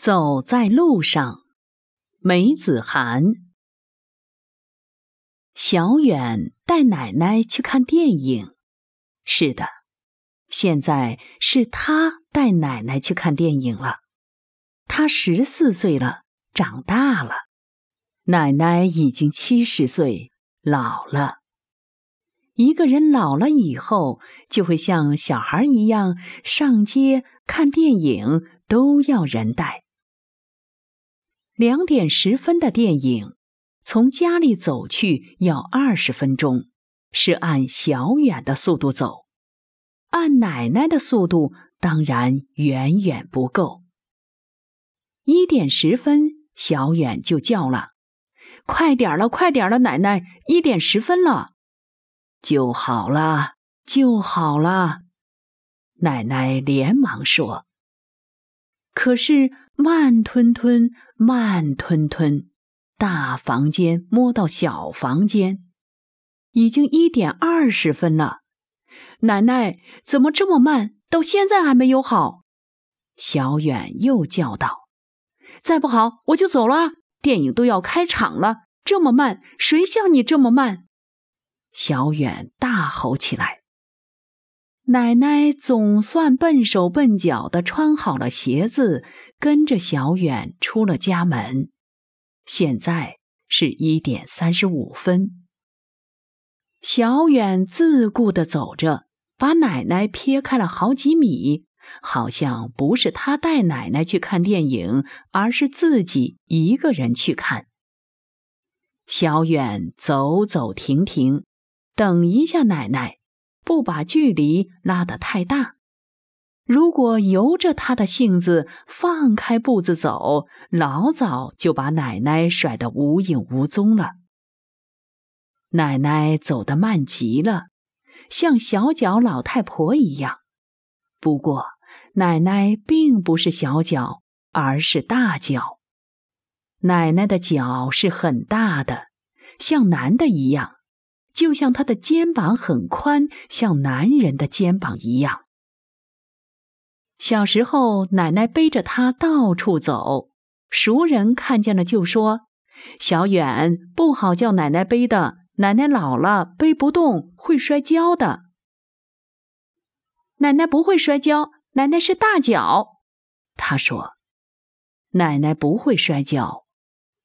走在路上，梅子涵。小远带奶奶去看电影。是的，现在是他带奶奶去看电影了。他十四岁了，长大了。奶奶已经七十岁，老了。一个人老了以后，就会像小孩一样上街看电影，都要人带。两点十分的电影，从家里走去要二十分钟，是按小远的速度走，按奶奶的速度当然远远不够。一点十分，小远就叫了：“快点了，快点了，奶奶，一点十分了，就好了，就好了。”奶奶连忙说：“可是。”慢吞吞，慢吞吞，大房间摸到小房间，已经一点二十分了。奶奶怎么这么慢？到现在还没有好。小远又叫道：“再不好，我就走了。电影都要开场了，这么慢，谁像你这么慢？”小远大吼起来。奶奶总算笨手笨脚的穿好了鞋子。跟着小远出了家门，现在是一点三十五分。小远自顾的走着，把奶奶撇开了好几米，好像不是他带奶奶去看电影，而是自己一个人去看。小远走走停停，等一下奶奶，不把距离拉得太大。如果由着他的性子放开步子走，老早就把奶奶甩得无影无踪了。奶奶走得慢极了，像小脚老太婆一样。不过，奶奶并不是小脚，而是大脚。奶奶的脚是很大的，像男的一样，就像他的肩膀很宽，像男人的肩膀一样。小时候，奶奶背着他到处走，熟人看见了就说：“小远不好叫奶奶背的，奶奶老了背不动，会摔跤的。”奶奶不会摔跤，奶奶是大脚。他说：“奶奶不会摔跤，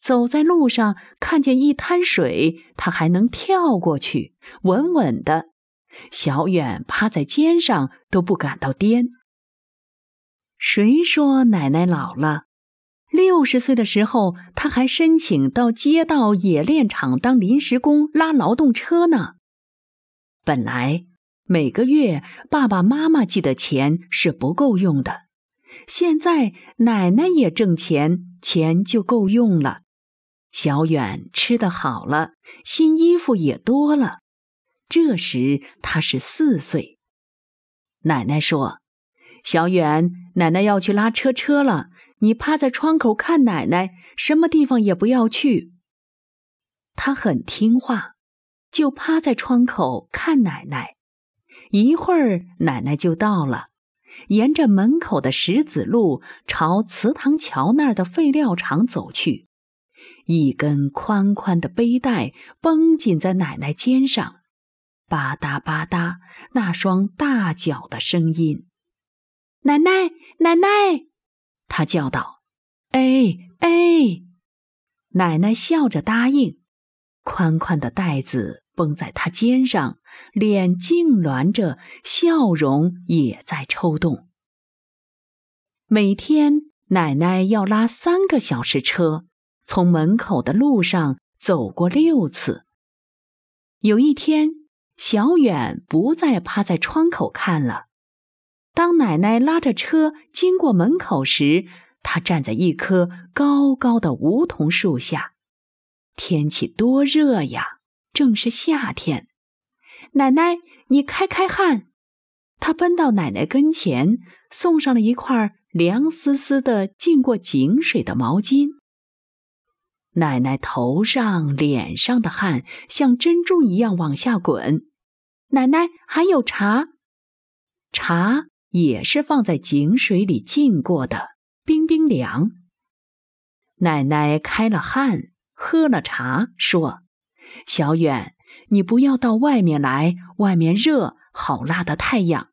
走在路上看见一滩水，他还能跳过去，稳稳的。小远趴在肩上都不感到颠。”谁说奶奶老了？六十岁的时候，她还申请到街道冶炼厂当临时工，拉劳动车呢。本来每个月爸爸妈妈寄的钱是不够用的，现在奶奶也挣钱，钱就够用了。小远吃的好了，新衣服也多了。这时他是四岁。奶奶说。小远，奶奶要去拉车车了，你趴在窗口看奶奶，什么地方也不要去。他很听话，就趴在窗口看奶奶。一会儿，奶奶就到了，沿着门口的石子路朝祠堂桥那儿的废料厂走去。一根宽宽的背带绷紧在奶奶肩上，吧嗒吧嗒，那双大脚的声音。奶奶，奶奶，他叫道：“哎哎！”奶奶笑着答应。宽宽的带子绷在他肩上，脸痉挛着，笑容也在抽动。每天，奶奶要拉三个小时车，从门口的路上走过六次。有一天，小远不再趴在窗口看了。当奶奶拉着车经过门口时，他站在一棵高高的梧桐树下。天气多热呀，正是夏天。奶奶，你开开汗。他奔到奶奶跟前，送上了一块凉丝丝的浸过井水的毛巾。奶奶头上、脸上的汗像珍珠一样往下滚。奶奶还有茶，茶。也是放在井水里浸过的，冰冰凉。奶奶开了汗，喝了茶，说：“小远，你不要到外面来，外面热，好辣的太阳，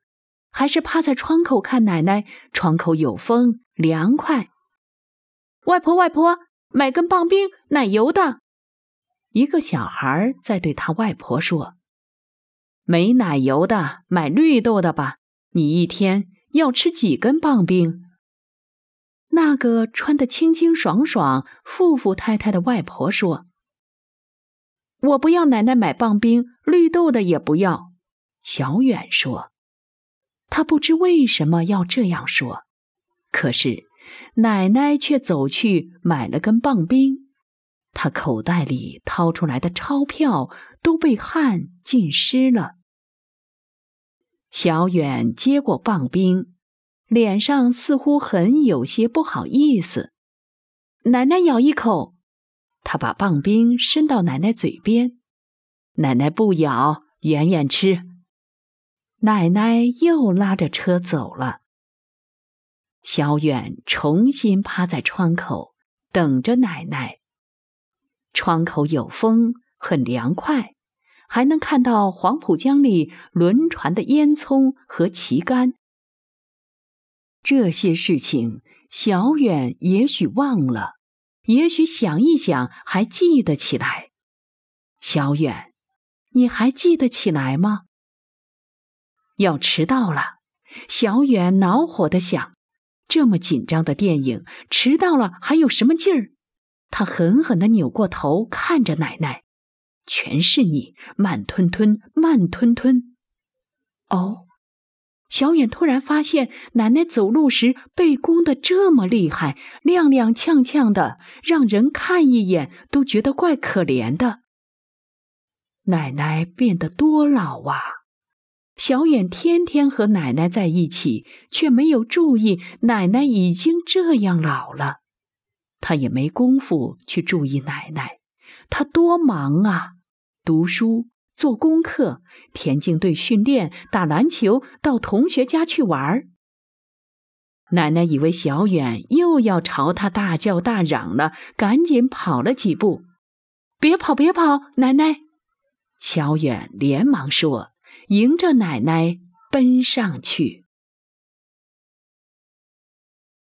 还是趴在窗口看奶奶，窗口有风，凉快。”外婆，外婆，买根棒冰，奶油的。一个小孩在对他外婆说：“没奶油的，买绿豆的吧。你一天要吃几根棒冰？”那个穿得清清爽爽、富富太太的外婆说：“我不要奶奶买棒冰，绿豆的也不要。”小远说：“他不知为什么要这样说，可是奶奶却走去买了根棒冰。他口袋里掏出来的钞票都被汗浸湿了。”小远接过棒冰。脸上似乎很有些不好意思。奶奶咬一口，他把棒冰伸到奶奶嘴边。奶奶不咬，远远吃。奶奶又拉着车走了。小远重新趴在窗口，等着奶奶。窗口有风，很凉快，还能看到黄浦江里轮船的烟囱和旗杆。这些事情，小远也许忘了，也许想一想还记得起来。小远，你还记得起来吗？要迟到了，小远恼火的想：这么紧张的电影，迟到了还有什么劲儿？他狠狠的扭过头看着奶奶：“全是你，慢吞吞，慢吞吞。”哦。小远突然发现，奶奶走路时背弓的这么厉害，踉踉跄跄的，让人看一眼都觉得怪可怜的。奶奶变得多老啊！小远天天和奶奶在一起，却没有注意奶奶已经这样老了。他也没工夫去注意奶奶，他多忙啊，读书。做功课、田径队训练、打篮球、到同学家去玩儿。奶奶以为小远又要朝他大叫大嚷了，赶紧跑了几步。“别跑，别跑！”奶奶，小远连忙说，迎着奶奶奔上去。